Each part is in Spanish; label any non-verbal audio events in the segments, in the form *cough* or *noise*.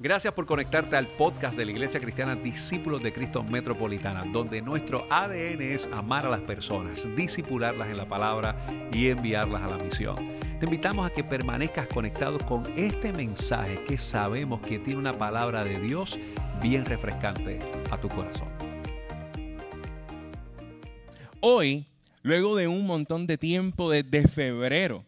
Gracias por conectarte al podcast de la Iglesia Cristiana Discípulos de Cristo Metropolitana, donde nuestro ADN es amar a las personas, disipularlas en la palabra y enviarlas a la misión. Te invitamos a que permanezcas conectado con este mensaje que sabemos que tiene una palabra de Dios bien refrescante a tu corazón. Hoy, luego de un montón de tiempo desde febrero,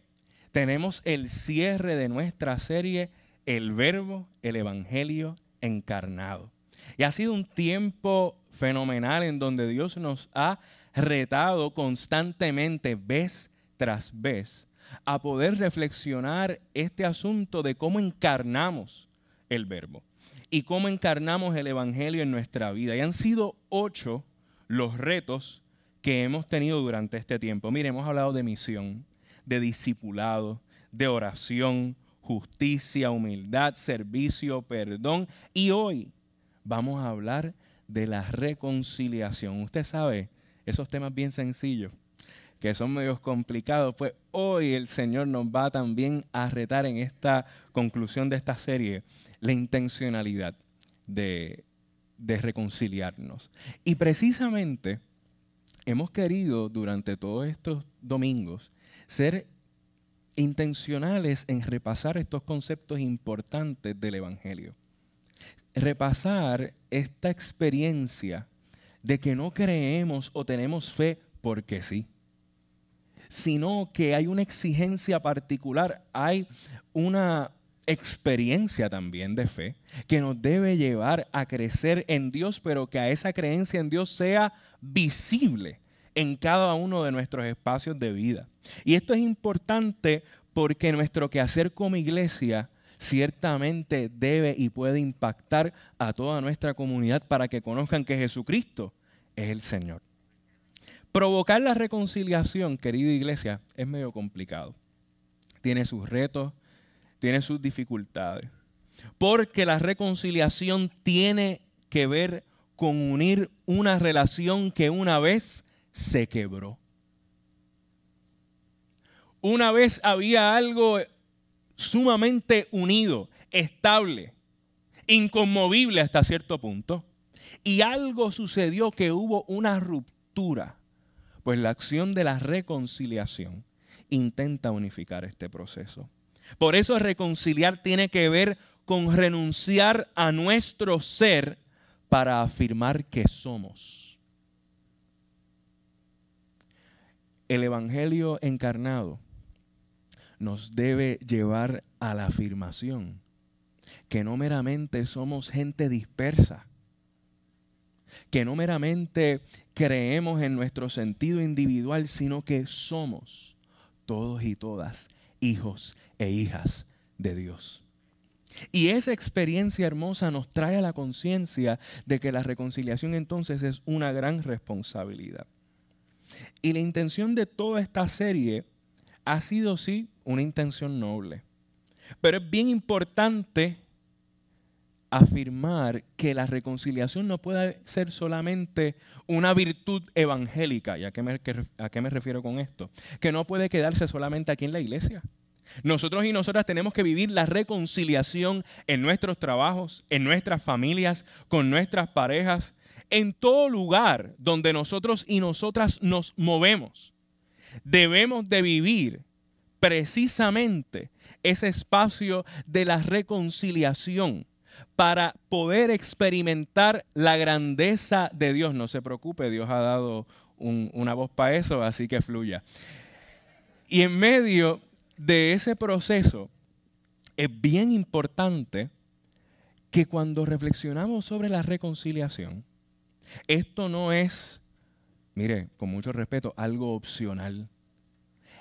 tenemos el cierre de nuestra serie el verbo, el evangelio encarnado. Y ha sido un tiempo fenomenal en donde Dios nos ha retado constantemente, vez tras vez, a poder reflexionar este asunto de cómo encarnamos el verbo y cómo encarnamos el evangelio en nuestra vida. Y han sido ocho los retos que hemos tenido durante este tiempo. Mire, hemos hablado de misión, de discipulado, de oración, justicia, humildad, servicio, perdón. Y hoy vamos a hablar de la reconciliación. Usted sabe, esos temas bien sencillos, que son medios complicados, pues hoy el Señor nos va también a retar en esta conclusión de esta serie la intencionalidad de, de reconciliarnos. Y precisamente hemos querido durante todos estos domingos ser intencionales en repasar estos conceptos importantes del Evangelio. Repasar esta experiencia de que no creemos o tenemos fe porque sí, sino que hay una exigencia particular, hay una experiencia también de fe que nos debe llevar a crecer en Dios, pero que a esa creencia en Dios sea visible en cada uno de nuestros espacios de vida. Y esto es importante porque nuestro quehacer como iglesia ciertamente debe y puede impactar a toda nuestra comunidad para que conozcan que Jesucristo es el Señor. Provocar la reconciliación, querida iglesia, es medio complicado. Tiene sus retos, tiene sus dificultades. Porque la reconciliación tiene que ver con unir una relación que una vez se quebró. Una vez había algo sumamente unido, estable, inconmovible hasta cierto punto. Y algo sucedió que hubo una ruptura. Pues la acción de la reconciliación intenta unificar este proceso. Por eso reconciliar tiene que ver con renunciar a nuestro ser para afirmar que somos. El Evangelio encarnado nos debe llevar a la afirmación que no meramente somos gente dispersa, que no meramente creemos en nuestro sentido individual, sino que somos todos y todas hijos e hijas de Dios. Y esa experiencia hermosa nos trae a la conciencia de que la reconciliación entonces es una gran responsabilidad. Y la intención de toda esta serie ha sido sí una intención noble. Pero es bien importante afirmar que la reconciliación no puede ser solamente una virtud evangélica. ¿Y a qué, me, a qué me refiero con esto? Que no puede quedarse solamente aquí en la iglesia. Nosotros y nosotras tenemos que vivir la reconciliación en nuestros trabajos, en nuestras familias, con nuestras parejas, en todo lugar donde nosotros y nosotras nos movemos. Debemos de vivir precisamente ese espacio de la reconciliación para poder experimentar la grandeza de Dios. No se preocupe, Dios ha dado una voz para eso, así que fluya. Y en medio de ese proceso es bien importante que cuando reflexionamos sobre la reconciliación, esto no es, mire, con mucho respeto, algo opcional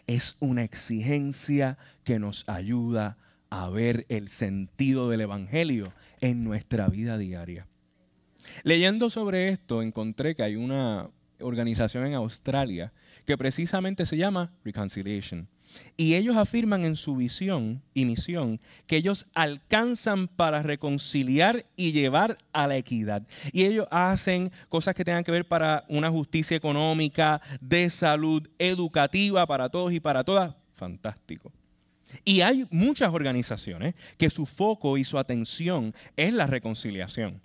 es una exigencia que nos ayuda a ver el sentido del Evangelio en nuestra vida diaria. Leyendo sobre esto, encontré que hay una organización en Australia que precisamente se llama Reconciliation. Y ellos afirman en su visión y misión que ellos alcanzan para reconciliar y llevar a la equidad. Y ellos hacen cosas que tengan que ver para una justicia económica, de salud, educativa para todos y para todas. Fantástico. Y hay muchas organizaciones que su foco y su atención es la reconciliación.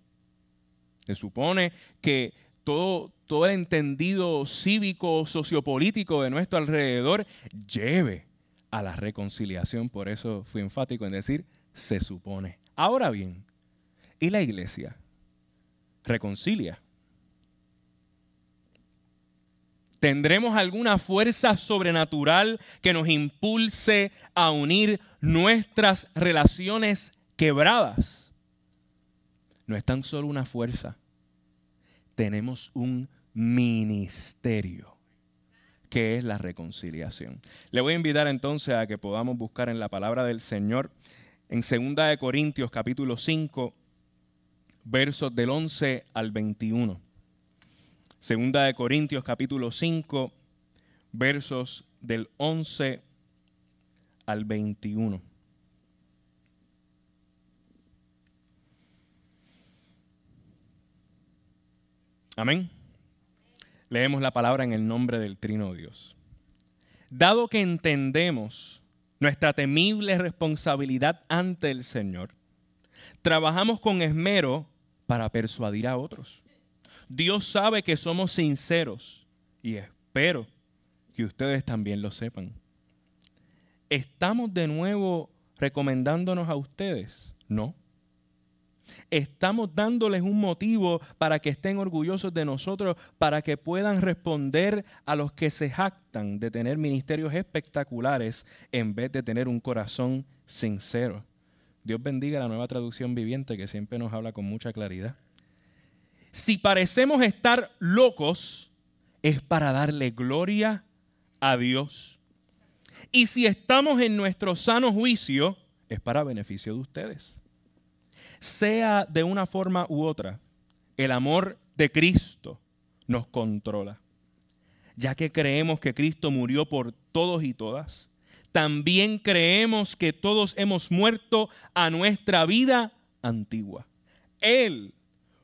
Se supone que todo, todo el entendido cívico, sociopolítico de nuestro alrededor lleve a la reconciliación. Por eso fui enfático en decir se supone. Ahora bien, ¿y la iglesia? Reconcilia. ¿Tendremos alguna fuerza sobrenatural que nos impulse a unir nuestras relaciones quebradas? No es tan solo una fuerza, tenemos un ministerio que es la reconciliación. Le voy a invitar entonces a que podamos buscar en la palabra del Señor en 2 de Corintios capítulo 5 versos del 11 al 21. Segunda de Corintios capítulo 5, versos del 11 al 21. Amén. Leemos la palabra en el nombre del Trino Dios. Dado que entendemos nuestra temible responsabilidad ante el Señor, trabajamos con esmero para persuadir a otros. Dios sabe que somos sinceros y espero que ustedes también lo sepan. ¿Estamos de nuevo recomendándonos a ustedes? No. Estamos dándoles un motivo para que estén orgullosos de nosotros, para que puedan responder a los que se jactan de tener ministerios espectaculares en vez de tener un corazón sincero. Dios bendiga la nueva traducción viviente que siempre nos habla con mucha claridad. Si parecemos estar locos, es para darle gloria a Dios. Y si estamos en nuestro sano juicio, es para beneficio de ustedes. Sea de una forma u otra, el amor de Cristo nos controla. Ya que creemos que Cristo murió por todos y todas, también creemos que todos hemos muerto a nuestra vida antigua. Él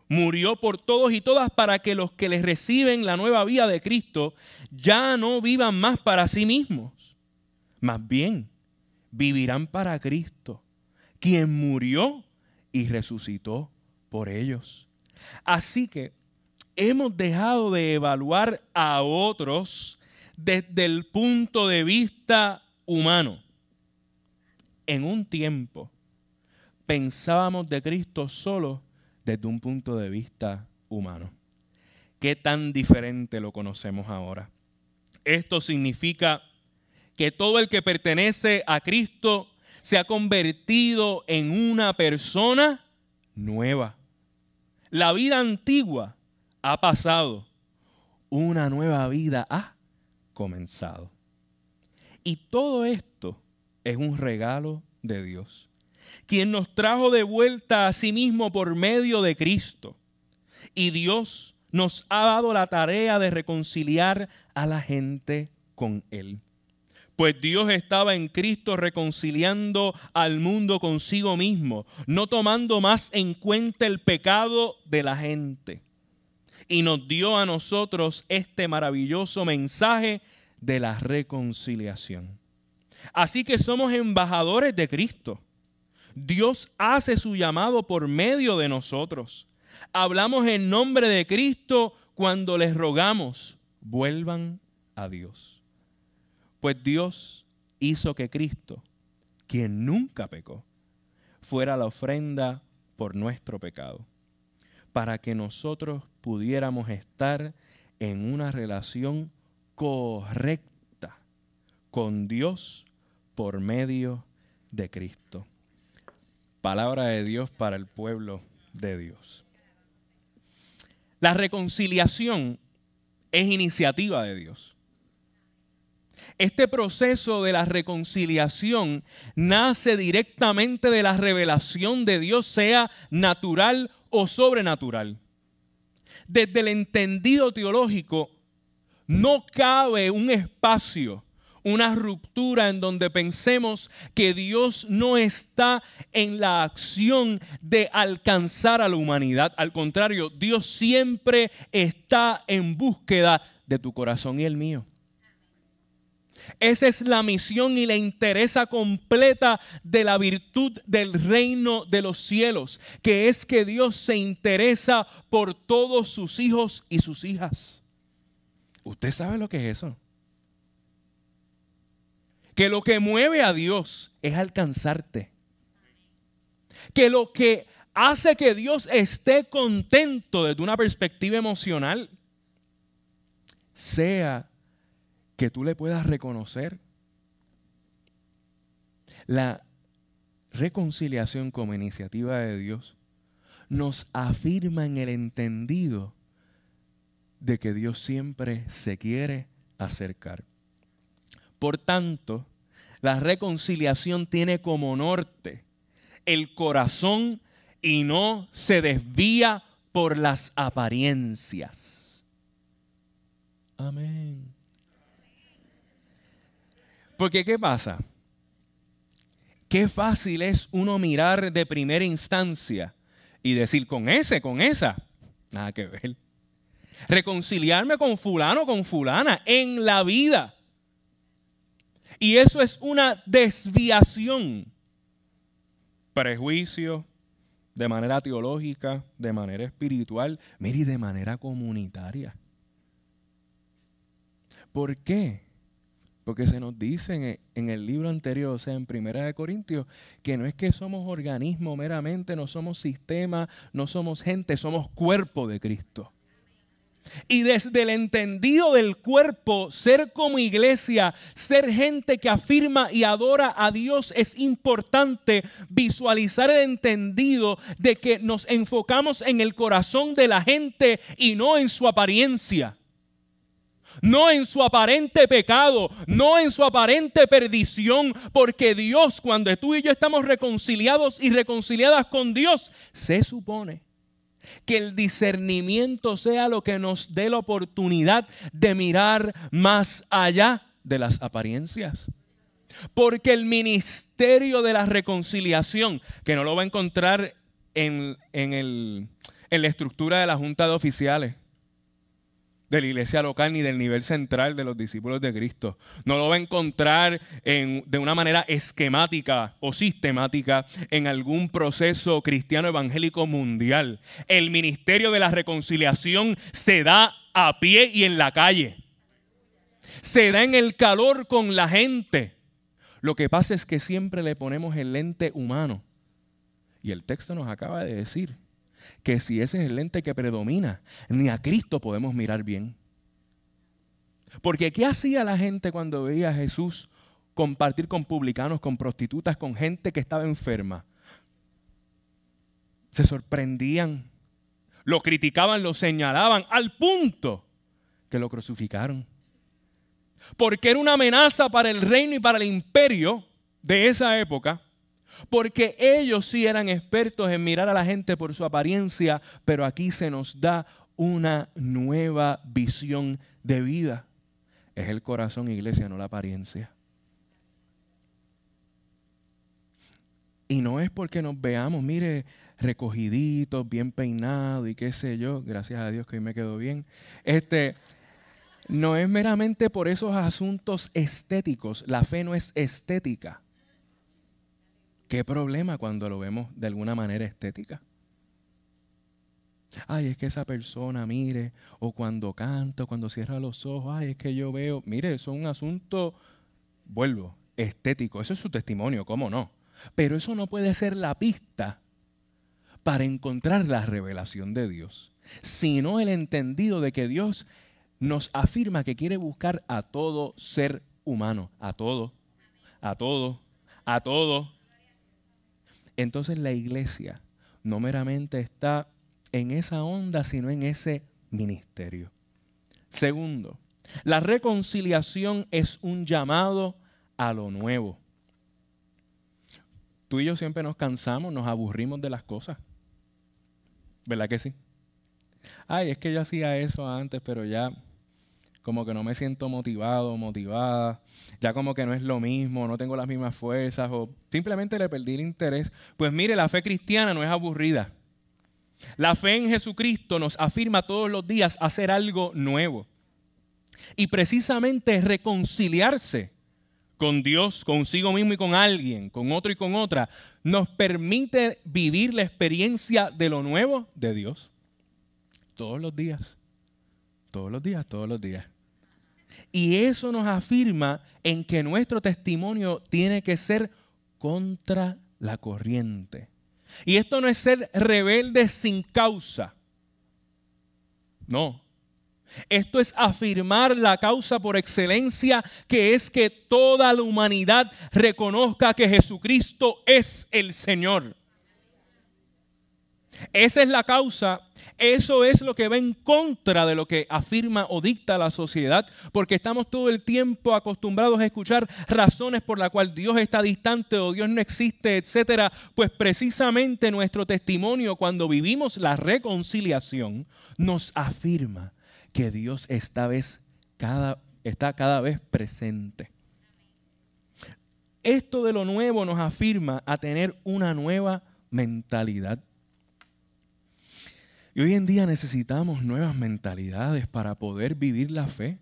murió por todos y todas para que los que les reciben la nueva vida de Cristo ya no vivan más para sí mismos. Más bien, vivirán para Cristo, quien murió y resucitó por ellos. Así que hemos dejado de evaluar a otros desde el punto de vista humano. En un tiempo pensábamos de Cristo solo desde un punto de vista humano. ¿Qué tan diferente lo conocemos ahora? Esto significa que todo el que pertenece a Cristo se ha convertido en una persona nueva. La vida antigua ha pasado, una nueva vida ha comenzado. Y todo esto es un regalo de Dios quien nos trajo de vuelta a sí mismo por medio de Cristo. Y Dios nos ha dado la tarea de reconciliar a la gente con Él. Pues Dios estaba en Cristo reconciliando al mundo consigo mismo, no tomando más en cuenta el pecado de la gente. Y nos dio a nosotros este maravilloso mensaje de la reconciliación. Así que somos embajadores de Cristo Dios hace su llamado por medio de nosotros. Hablamos en nombre de Cristo cuando les rogamos, vuelvan a Dios. Pues Dios hizo que Cristo, quien nunca pecó, fuera la ofrenda por nuestro pecado, para que nosotros pudiéramos estar en una relación correcta con Dios por medio de Cristo palabra de Dios para el pueblo de Dios. La reconciliación es iniciativa de Dios. Este proceso de la reconciliación nace directamente de la revelación de Dios, sea natural o sobrenatural. Desde el entendido teológico, no cabe un espacio una ruptura en donde pensemos que Dios no está en la acción de alcanzar a la humanidad. Al contrario, Dios siempre está en búsqueda de tu corazón y el mío. Esa es la misión y la interesa completa de la virtud del reino de los cielos, que es que Dios se interesa por todos sus hijos y sus hijas. ¿Usted sabe lo que es eso? Que lo que mueve a Dios es alcanzarte. Que lo que hace que Dios esté contento desde una perspectiva emocional sea que tú le puedas reconocer la reconciliación como iniciativa de Dios nos afirma en el entendido de que Dios siempre se quiere acercar. Por tanto, la reconciliación tiene como norte el corazón y no se desvía por las apariencias. Amén. Porque ¿qué pasa? Qué fácil es uno mirar de primera instancia y decir con ese, con esa. Nada que ver. Reconciliarme con fulano, con fulana en la vida. Y eso es una desviación. Prejuicio, de manera teológica, de manera espiritual, mire, de manera comunitaria. ¿Por qué? Porque se nos dice en el libro anterior, o sea, en Primera de Corintios, que no es que somos organismo meramente, no somos sistema, no somos gente, somos cuerpo de Cristo. Y desde el entendido del cuerpo, ser como iglesia, ser gente que afirma y adora a Dios, es importante visualizar el entendido de que nos enfocamos en el corazón de la gente y no en su apariencia no en su aparente pecado, no en su aparente perdición, porque Dios, cuando tú y yo estamos reconciliados y reconciliadas con Dios, se supone que el discernimiento sea lo que nos dé la oportunidad de mirar más allá de las apariencias. Porque el ministerio de la reconciliación, que no lo va a encontrar en, en la estructura de la Junta de Oficiales, de la iglesia local ni del nivel central de los discípulos de Cristo. No lo va a encontrar de una manera esquemática o sistemática en algún proceso cristiano evangélico mundial. El ministerio de la reconciliación se da a pie y en la calle. Se da en el calor con la gente. Lo que pasa es que siempre le ponemos el lente humano. Y el texto nos acaba de decir que si ese es el lente que predomina, ni a Cristo podemos mirar bien. Porque ¿qué hacía la gente cuando veía a Jesús compartir con publicanos, con prostitutas, con gente que estaba enferma? Se sorprendían, lo criticaban, lo señalaban, al punto que lo crucificaron. Porque era una amenaza para el reino y para el imperio de esa época porque ellos sí eran expertos en mirar a la gente por su apariencia, pero aquí se nos da una nueva visión de vida. Es el corazón, iglesia, no la apariencia. Y no es porque nos veamos, mire, recogiditos, bien peinados y qué sé yo, gracias a Dios que hoy me quedó bien. Este, no es meramente por esos asuntos estéticos. La fe no es estética. ¿Qué problema cuando lo vemos de alguna manera estética? Ay, es que esa persona, mire, o cuando canta, cuando cierra los ojos, ay, es que yo veo, mire, eso es un asunto, vuelvo, estético, eso es su testimonio, ¿cómo no? Pero eso no puede ser la pista para encontrar la revelación de Dios, sino el entendido de que Dios nos afirma que quiere buscar a todo ser humano, a todo, a todo, a todo, entonces la iglesia no meramente está en esa onda, sino en ese ministerio. Segundo, la reconciliación es un llamado a lo nuevo. Tú y yo siempre nos cansamos, nos aburrimos de las cosas. ¿Verdad que sí? Ay, es que yo hacía eso antes, pero ya como que no me siento motivado, motivada, ya como que no es lo mismo, no tengo las mismas fuerzas o simplemente le perdí el interés. Pues mire, la fe cristiana no es aburrida. La fe en Jesucristo nos afirma todos los días hacer algo nuevo. Y precisamente reconciliarse con Dios, consigo mismo y con alguien, con otro y con otra, nos permite vivir la experiencia de lo nuevo de Dios. Todos los días, todos los días, todos los días. Y eso nos afirma en que nuestro testimonio tiene que ser contra la corriente. Y esto no es ser rebelde sin causa. No. Esto es afirmar la causa por excelencia, que es que toda la humanidad reconozca que Jesucristo es el Señor. Esa es la causa eso es lo que va en contra de lo que afirma o dicta la sociedad, porque estamos todo el tiempo acostumbrados a escuchar razones por las cuales Dios está distante o Dios no existe, etcétera. Pues precisamente nuestro testimonio cuando vivimos la reconciliación nos afirma que Dios esta vez está cada vez presente. Esto de lo nuevo nos afirma a tener una nueva mentalidad. Y hoy en día necesitamos nuevas mentalidades para poder vivir la fe.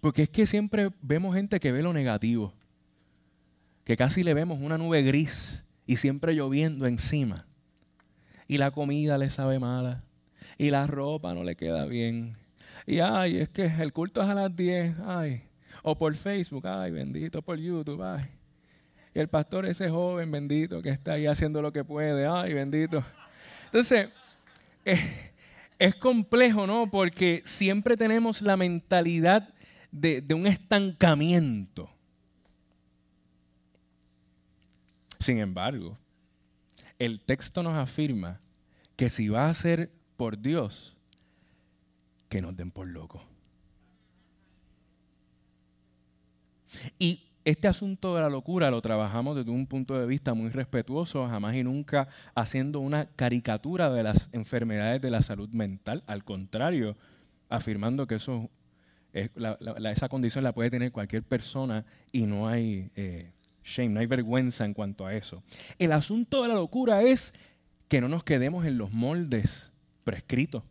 Porque es que siempre vemos gente que ve lo negativo, que casi le vemos una nube gris y siempre lloviendo encima. Y la comida le sabe mala, y la ropa no le queda bien. Y ay, es que el culto es a las 10, ay. O por Facebook, ay, bendito, por YouTube, ay. Y el pastor ese joven bendito que está ahí haciendo lo que puede, ay, bendito. Entonces, es, complejo, ¿no? Porque siempre tenemos la mentalidad de, un estancamiento. Sin embargo, el texto nos afirma que si va a ser por Dios, que nos den por loco. Y este asunto de la locura lo trabajamos desde un punto de vista muy respetuoso, jamás y nunca haciendo una caricatura de las enfermedades de la salud mental. Al contrario, afirmando que eso esa condición la puede tener cualquier persona y no hay eh, shame, no hay vergüenza en cuanto a eso. El asunto de la locura es que no nos quedemos en los moldes prescritos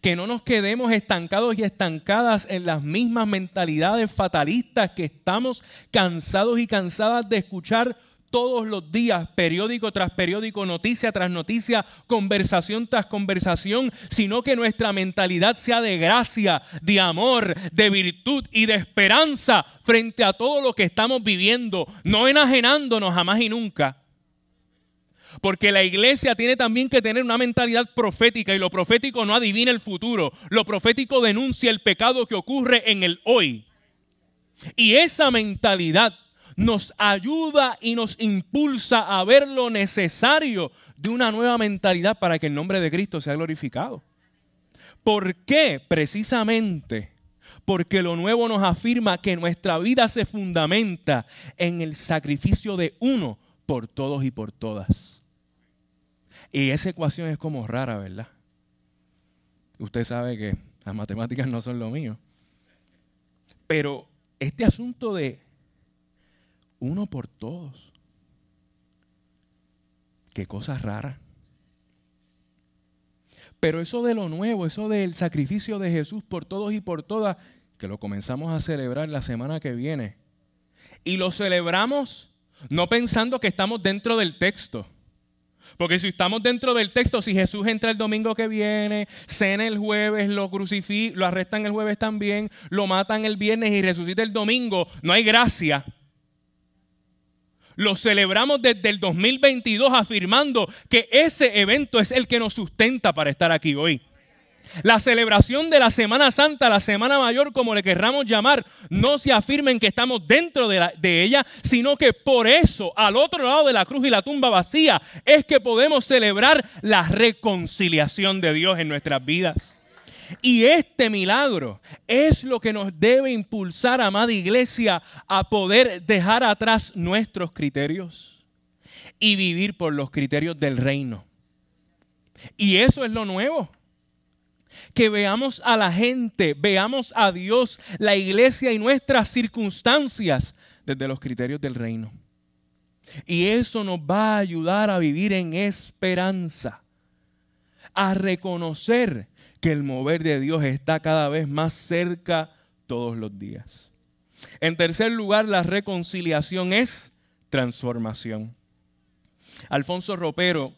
que no nos quedemos estancados y estancadas en las mismas mentalidades fatalistas que estamos cansados y cansadas de escuchar todos los días, periódico tras periódico, noticia tras noticia, conversación tras conversación, sino que nuestra mentalidad sea de gracia, de amor, de virtud y de esperanza frente a todo lo que estamos viviendo, no enajenándonos jamás y nunca, porque la iglesia tiene también que tener una mentalidad profética y lo profético no adivina el futuro. Lo profético denuncia el pecado que ocurre en el hoy. Y esa mentalidad nos ayuda y nos impulsa a ver lo necesario de una nueva mentalidad para que el nombre de Cristo sea glorificado. ¿Por qué? Precisamente porque lo nuevo nos afirma que nuestra vida se fundamenta en el sacrificio de uno por todos y por todas. Y esa ecuación es como rara, ¿verdad? Usted sabe que las matemáticas no son lo mío. Pero este asunto de uno por todos, qué cosa rara. Pero eso de lo nuevo, eso del sacrificio de Jesús por todos y por todas, que lo comenzamos a celebrar la semana que viene. Y lo celebramos no pensando que estamos dentro del texto porque si estamos dentro del texto, si Jesús entra el domingo que viene, cena el jueves, lo crucifican, lo arrestan el jueves también, lo matan el viernes y resucita el domingo, no hay gracia. Lo celebramos desde el 2022 afirmando que ese evento es el que nos sustenta para estar aquí hoy. La celebración de la Semana Santa, la Semana Mayor, como le querramos llamar, no se afirmen que estamos dentro de, de, ella, sino que por eso, al otro lado de la cruz y la tumba vacía, es que podemos celebrar la reconciliación de Dios en nuestras vidas. Y este milagro es lo que nos debe impulsar, amada iglesia, a poder dejar atrás nuestros criterios y vivir por los criterios del reino. Y eso es lo nuevo que veamos a la gente, veamos a Dios, la iglesia y nuestras circunstancias desde los criterios del reino. Y eso nos va a ayudar a vivir en esperanza. a reconocer que el mover de Dios está cada vez más cerca todos los días. En tercer lugar, la reconciliación es transformación. Alfonso Ropero,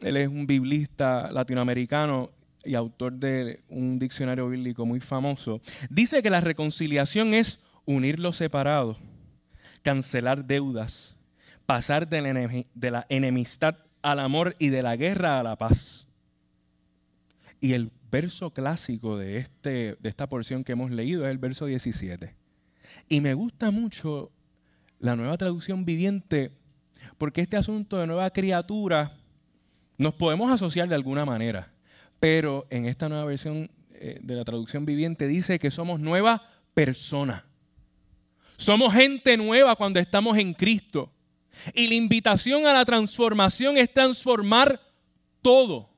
él es un biblista latinoamericano y autor de un diccionario bíblico muy famoso, dice que la reconciliación es unir los separados, cancelar deudas, pasar de la, enemistad al amor y de la guerra a la paz. Y el verso clásico de, este, de esta porción que hemos leído es el verso 17. Y me gusta mucho la nueva traducción viviente porque este asunto de nueva criatura nos podemos asociar de alguna manera. Pero en esta nueva versión eh, de la traducción viviente dice que somos nueva persona. Somos gente nueva cuando estamos en Cristo. Y la invitación a la transformación es transformar todo.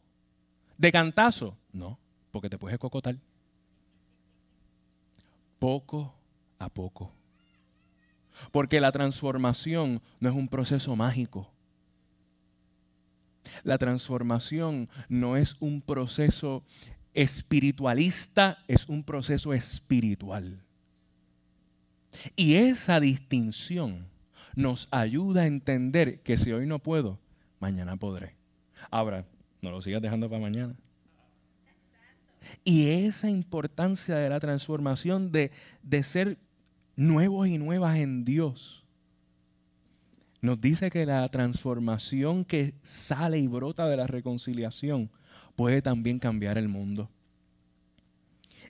De cantazo, no, porque te puedes cocotar. Poco a poco. Porque la transformación no es un proceso mágico. La transformación no es un proceso espiritualista, es un proceso espiritual. Y esa distinción nos ayuda a entender que si hoy no puedo, mañana podré. Ahora, no lo sigas dejando para mañana. Y esa importancia de la transformación, de, de ser nuevos y nuevas en Dios, nos dice que la transformación que sale y brota de la reconciliación puede también cambiar el mundo.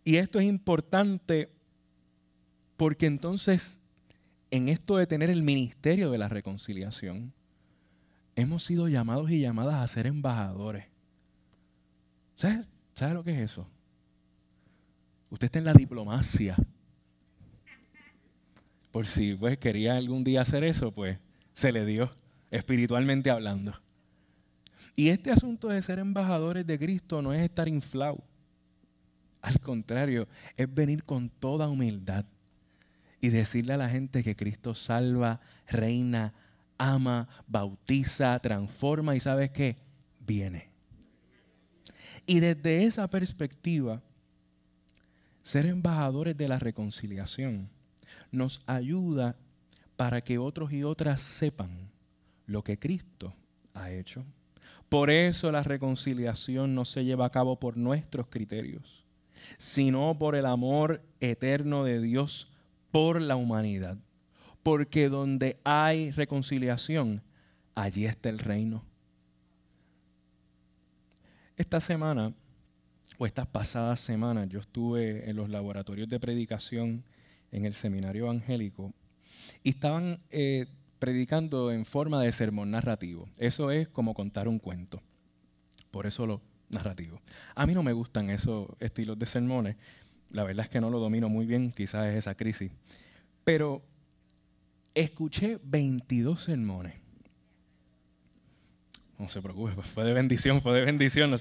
Y esto es importante porque entonces en esto de tener el ministerio de la reconciliación, hemos sido llamados y llamadas a ser embajadores. ¿Sabe, ¿Sabe lo que es eso? Usted está en la diplomacia. Por si pues quería algún día hacer eso, pues se le dio, espiritualmente hablando. Y este asunto de ser embajadores de Cristo no es estar inflado. Al contrario, es venir con toda humildad y decirle a la gente que Cristo salva, reina, ama, bautiza, transforma y sabes qué, viene. Y desde esa perspectiva, ser embajadores de la reconciliación nos ayuda para que otros y otras sepan lo que Cristo ha hecho. Por eso la reconciliación no se lleva a cabo por nuestros criterios, sino por el amor eterno de Dios por la humanidad. Porque donde hay reconciliación, allí está el reino. Esta semana, o estas pasadas semanas, yo estuve en los laboratorios de predicación en el seminario evangélico y estaban eh, predicando en forma de sermón narrativo. Eso es como contar un cuento. Por eso lo narrativo. A mí no me gustan esos estilos de sermones. La verdad es que no lo domino muy bien, quizás es esa crisis. Pero escuché 22 sermones. No se preocupe, pues fue de bendición, fue de bendición.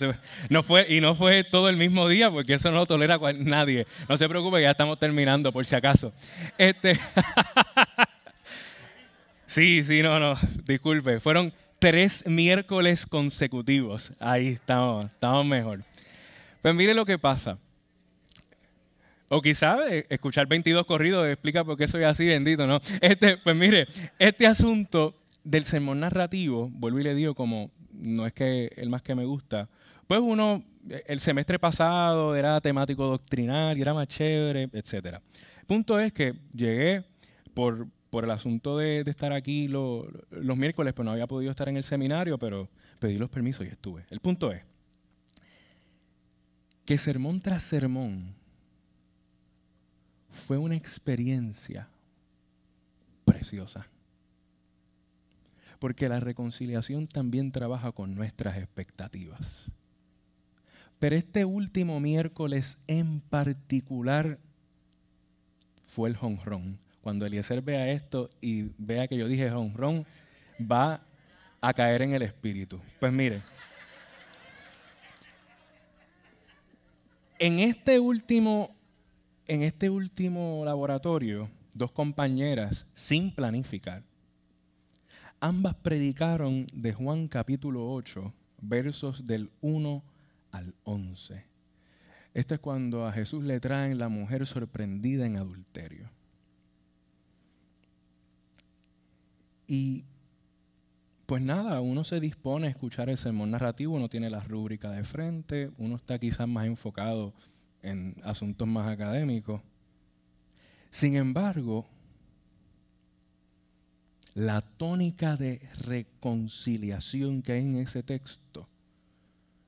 No, fue, y no fue todo el mismo día, porque eso no lo tolera nadie. No se preocupe, ya estamos terminando, por si acaso. Este, *laughs* sí, sí, no, no, disculpe. Fueron tres miércoles consecutivos. Ahí estamos, estamos mejor. Pues mire lo que pasa. O quizá eh, escuchar 22 corridos explica por qué soy así bendito, ¿no? Este, pues mire, este asunto del sermón narrativo, vuelvo y le digo como no es que el más que me gusta, pues uno, el semestre pasado era temático doctrinal y era más chévere, etc. Punto es que llegué por, por el asunto de, estar aquí los miércoles, pues no había podido estar en el seminario, pero pedí los permisos y estuve. El punto es que sermón tras sermón, fue una experiencia preciosa. Porque la reconciliación también trabaja con nuestras expectativas. Pero este último miércoles en particular fue el honrón. Cuando Eliezer vea esto y vea que yo dije honrón, va a caer en el espíritu. Pues mire, en este último en este último laboratorio, dos compañeras, sin planificar, ambas predicaron de Juan capítulo 8, versos del 1 al 11. Esto es cuando a Jesús le traen la mujer sorprendida en adulterio. Y pues nada, uno se dispone a escuchar el sermón narrativo, uno tiene la rúbrica de frente, uno está quizás más enfocado en asuntos más académicos. Sin embargo, la tónica de reconciliación que hay en ese texto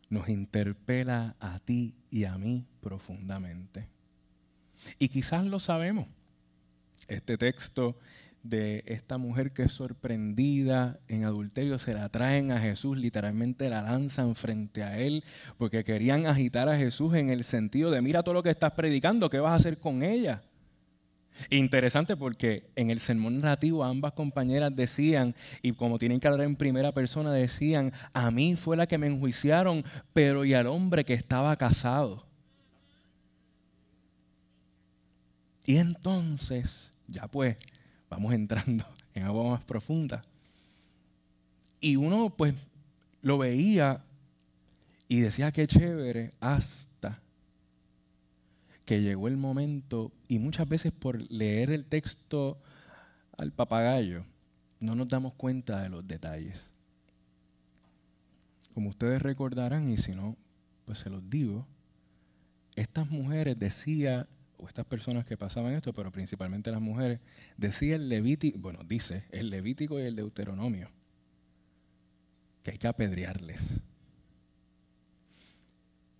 nos interpela a ti y a mí profundamente. Y quizás lo sabemos. Este texto de esta mujer que es sorprendida en adulterio, se la traen a Jesús, literalmente la lanzan frente a él, porque querían agitar a Jesús en el sentido de, mira todo lo que estás predicando, ¿qué vas a hacer con ella? Interesante porque en el sermón narrativo ambas compañeras decían, y como tienen que hablar en primera persona, decían, a mí fue la que me enjuiciaron, pero y al hombre que estaba casado. Y entonces, ya pues, vamos entrando *laughs* en agua más profunda. Y uno pues lo veía y decía qué chévere hasta que llegó el momento y muchas veces por leer el texto al papagayo no nos damos cuenta de los detalles. Como ustedes recordarán y si no, pues se los digo, estas mujeres decía o estas personas que pasaban esto, pero principalmente las mujeres, decía el Levítico, bueno, dice el Levítico y el Deuteronomio, que hay que apedrearles.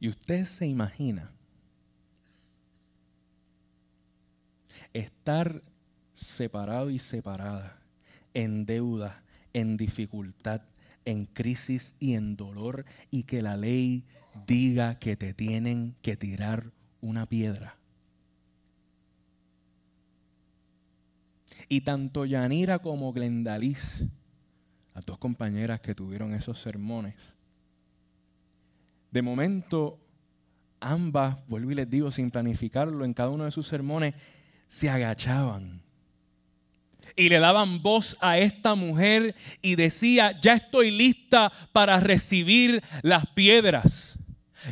Y usted se imagina estar separado y separada, en deuda, en dificultad, en crisis y en dolor, y que la ley diga que te tienen que tirar una piedra. Y tanto Yanira como Glendaliz, las dos compañeras que tuvieron esos sermones, de momento ambas, vuelvo y les digo, sin planificarlo, en cada uno de sus sermones, se agachaban y le daban voz a esta mujer y decía, ya estoy lista para recibir las piedras.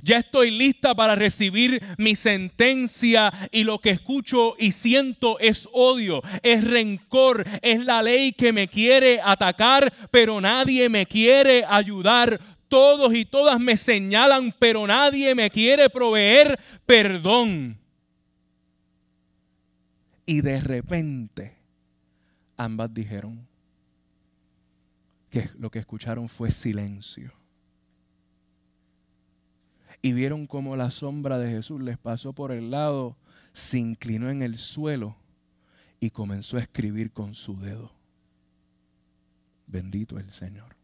Ya estoy lista para recibir mi sentencia y lo que escucho y siento es odio, es rencor, es la ley que me quiere atacar, pero nadie me quiere ayudar. Todos y todas me señalan, pero nadie me quiere proveer perdón. Y de repente ambas dijeron que lo que escucharon fue silencio y vieron cómo la sombra de Jesús les pasó por el lado, se inclinó en el suelo y comenzó a escribir con su dedo. Bendito el Señor.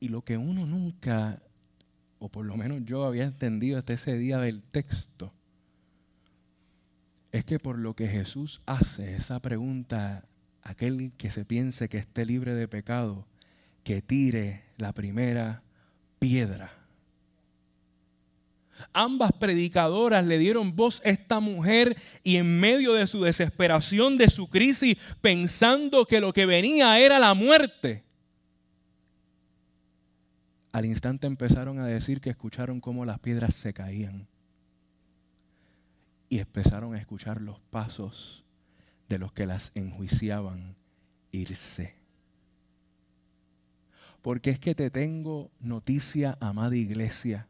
Y lo que uno nunca, o por lo menos yo había entendido hasta ese día del texto, es que por lo que Jesús hace esa pregunta, aquel que se piense que esté libre de pecado, que tire la primera piedra. Ambas predicadoras le dieron voz a esta mujer y en medio de su desesperación, de su crisis, pensando que lo que venía era la muerte, al instante empezaron a decir que escucharon cómo las piedras se caían y empezaron a escuchar los pasos de los que las enjuiciaban irse porque es que te tengo noticia, amada iglesia.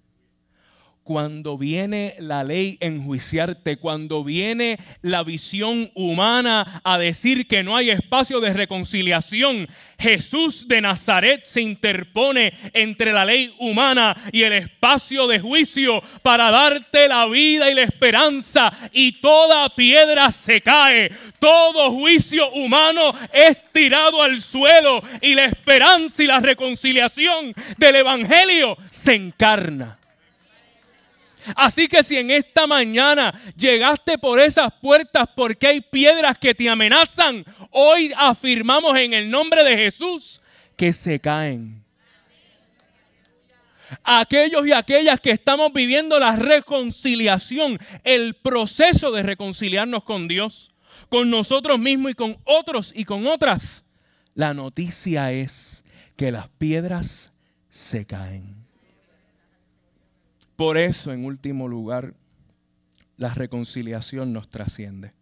Cuando viene la ley a enjuiciarte, cuando viene la visión humana a decir que no hay espacio de reconciliación, Jesús de Nazaret se interpone entre la ley humana y el espacio de juicio para darte la vida y la esperanza. Y toda piedra se cae, todo juicio humano es tirado al suelo y la esperanza y la reconciliación del Evangelio se encarna. Así que si en esta mañana llegaste por esas puertas porque hay piedras que te amenazan, hoy afirmamos en el nombre de Jesús que se caen. Aquellos y aquellas que estamos viviendo la reconciliación, el proceso de reconciliarnos con Dios, con nosotros mismos y con otros y con otras, la noticia es que las piedras se caen. Por eso, en último lugar, la reconciliación nos trasciende.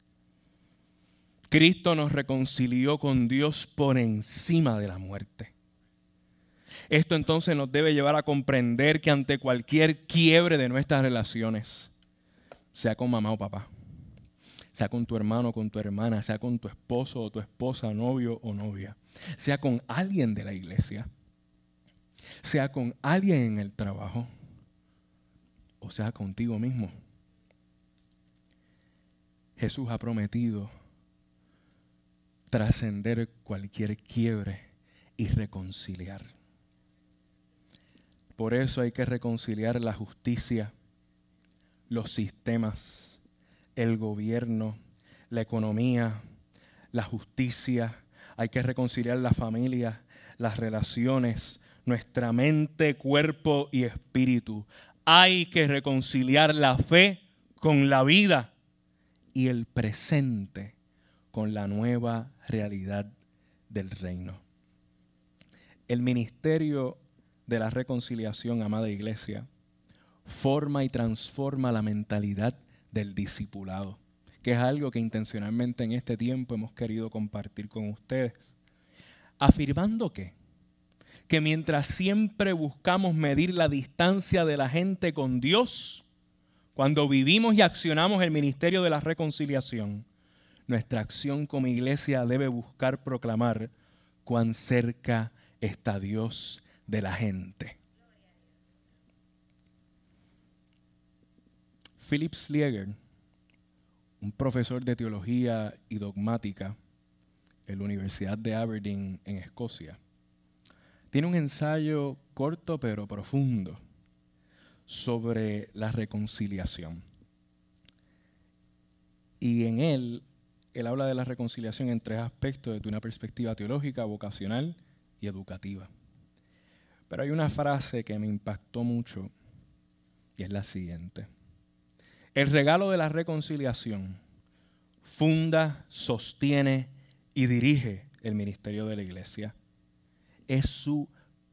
Cristo nos reconcilió con Dios por encima de la muerte. Esto entonces nos debe llevar a comprender que ante cualquier quiebre de nuestras relaciones, sea con mamá o papá, sea con tu hermano o con tu hermana, sea con tu esposo o tu esposa, novio o novia, sea con alguien de la iglesia, sea con alguien en el trabajo, o sea contigo mismo. Jesús ha prometido trascender cualquier quiebre y reconciliar. Por eso hay que reconciliar la justicia, los sistemas, el gobierno, la economía, la justicia. Hay que reconciliar la familia, las relaciones, nuestra mente, cuerpo y espíritu. Hay que reconciliar la fe con la vida y el presente con la nueva realidad del reino. El ministerio de la reconciliación, amada iglesia, forma y transforma la mentalidad del discipulado, que es algo que intencionalmente en este tiempo hemos querido compartir con ustedes. Afirmando que, que mientras siempre buscamos medir la distancia de la gente con Dios, cuando vivimos y accionamos el ministerio de la reconciliación, nuestra acción como iglesia debe buscar proclamar cuán cerca está Dios de la gente. Philip Slieger, un profesor de teología y dogmática en la Universidad de Aberdeen en Escocia, tiene un ensayo corto pero profundo sobre la reconciliación. Y en él, él habla de la reconciliación en tres aspectos desde una perspectiva teológica, vocacional y educativa. Pero hay una frase que me impactó mucho y es la siguiente. El regalo de la reconciliación funda, sostiene y dirige el ministerio de la iglesia. Es su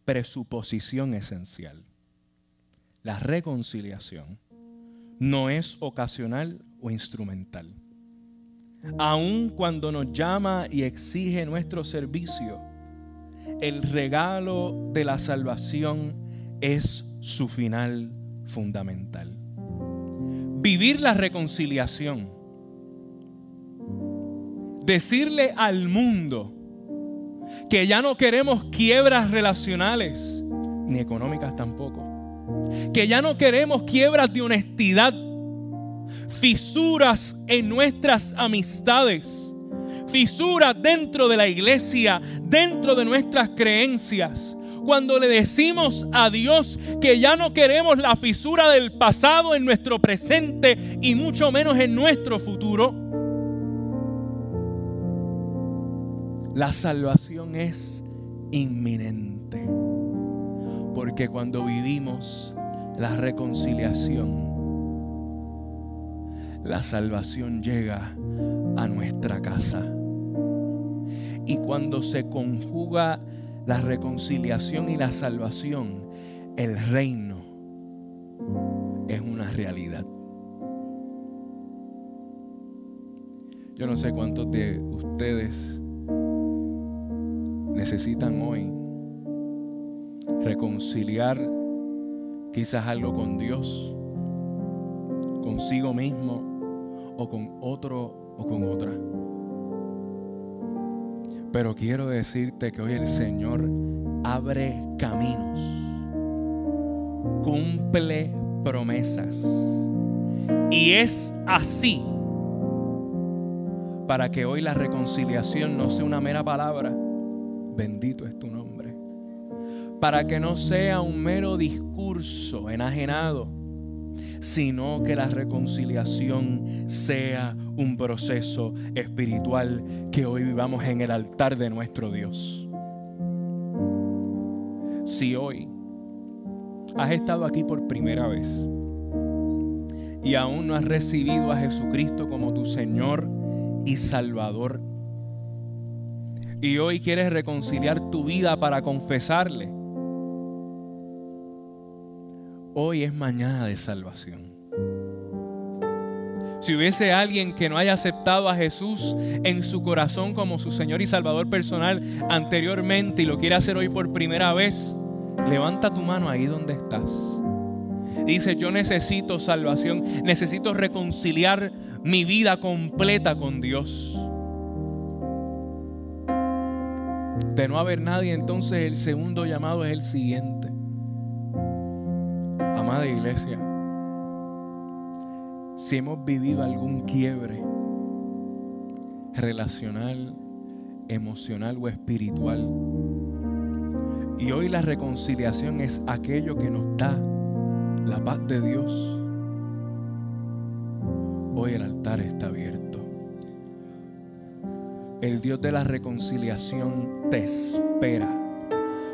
presuposición esencial. La reconciliación no es ocasional o instrumental. Aun cuando nos llama y exige nuestro servicio, el regalo de la salvación es su final fundamental. Vivir la reconciliación. Decirle al mundo que ya no queremos quiebras relacionales, ni económicas tampoco. Que ya no queremos quiebras de honestidad, fisuras en nuestras amistades fisuras dentro de la iglesia, dentro de nuestras creencias. Cuando le decimos a Dios que ya no queremos la fisura del pasado en nuestro presente y mucho menos en nuestro futuro, la salvación es inminente. Porque cuando vivimos la reconciliación, la salvación llega a nuestra casa. Y cuando se conjuga la reconciliación y la salvación, el reino es una realidad. Yo no sé cuántos de ustedes necesitan hoy reconciliar quizás algo con Dios, consigo mismo o con otro o con otra. Pero quiero decirte que hoy el Señor abre caminos, cumple promesas. Y es así para que hoy la reconciliación no sea una mera palabra. Bendito es tu nombre. Para que no sea un mero discurso enajenado, sino que la reconciliación sea un proceso espiritual que hoy vivamos en el altar de nuestro Dios. Si hoy has estado aquí por primera vez y aún no has recibido a Jesucristo como tu Señor y Salvador, y hoy quieres reconciliar tu vida para confesarle, hoy es mañana de salvación. Si hubiese alguien que no haya aceptado a Jesús en su corazón como su Señor y Salvador personal anteriormente y lo quiere hacer hoy por primera vez, levanta tu mano ahí donde estás. Dice, yo necesito salvación, necesito reconciliar mi vida completa con Dios. De no haber nadie, entonces el segundo llamado es el siguiente. Amada iglesia, si hemos vivido algún quiebre relacional, emocional o espiritual, y hoy la reconciliación es aquello que nos da la paz de Dios, hoy el altar está abierto. El Dios de la reconciliación te espera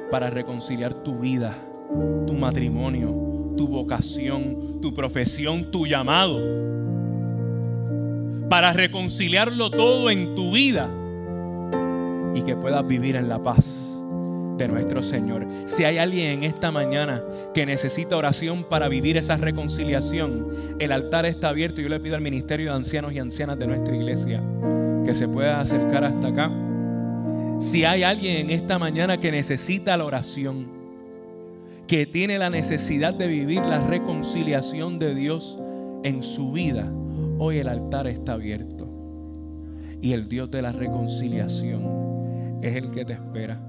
para reconciliar tu vida, tu matrimonio, tu vocación, tu profesión, tu llamado. Para reconciliarlo todo en tu vida y que puedas vivir en la paz de nuestro Señor. Si hay alguien en esta mañana que necesita oración para vivir esa reconciliación, el altar está abierto. Yo le pido al Ministerio de Ancianos y Ancianas de nuestra iglesia que se pueda acercar hasta acá. Si hay alguien en esta mañana que necesita la oración, que tiene la necesidad de vivir la reconciliación de Dios en su vida, hoy el altar está abierto. Y el Dios de la reconciliación es el que te espera.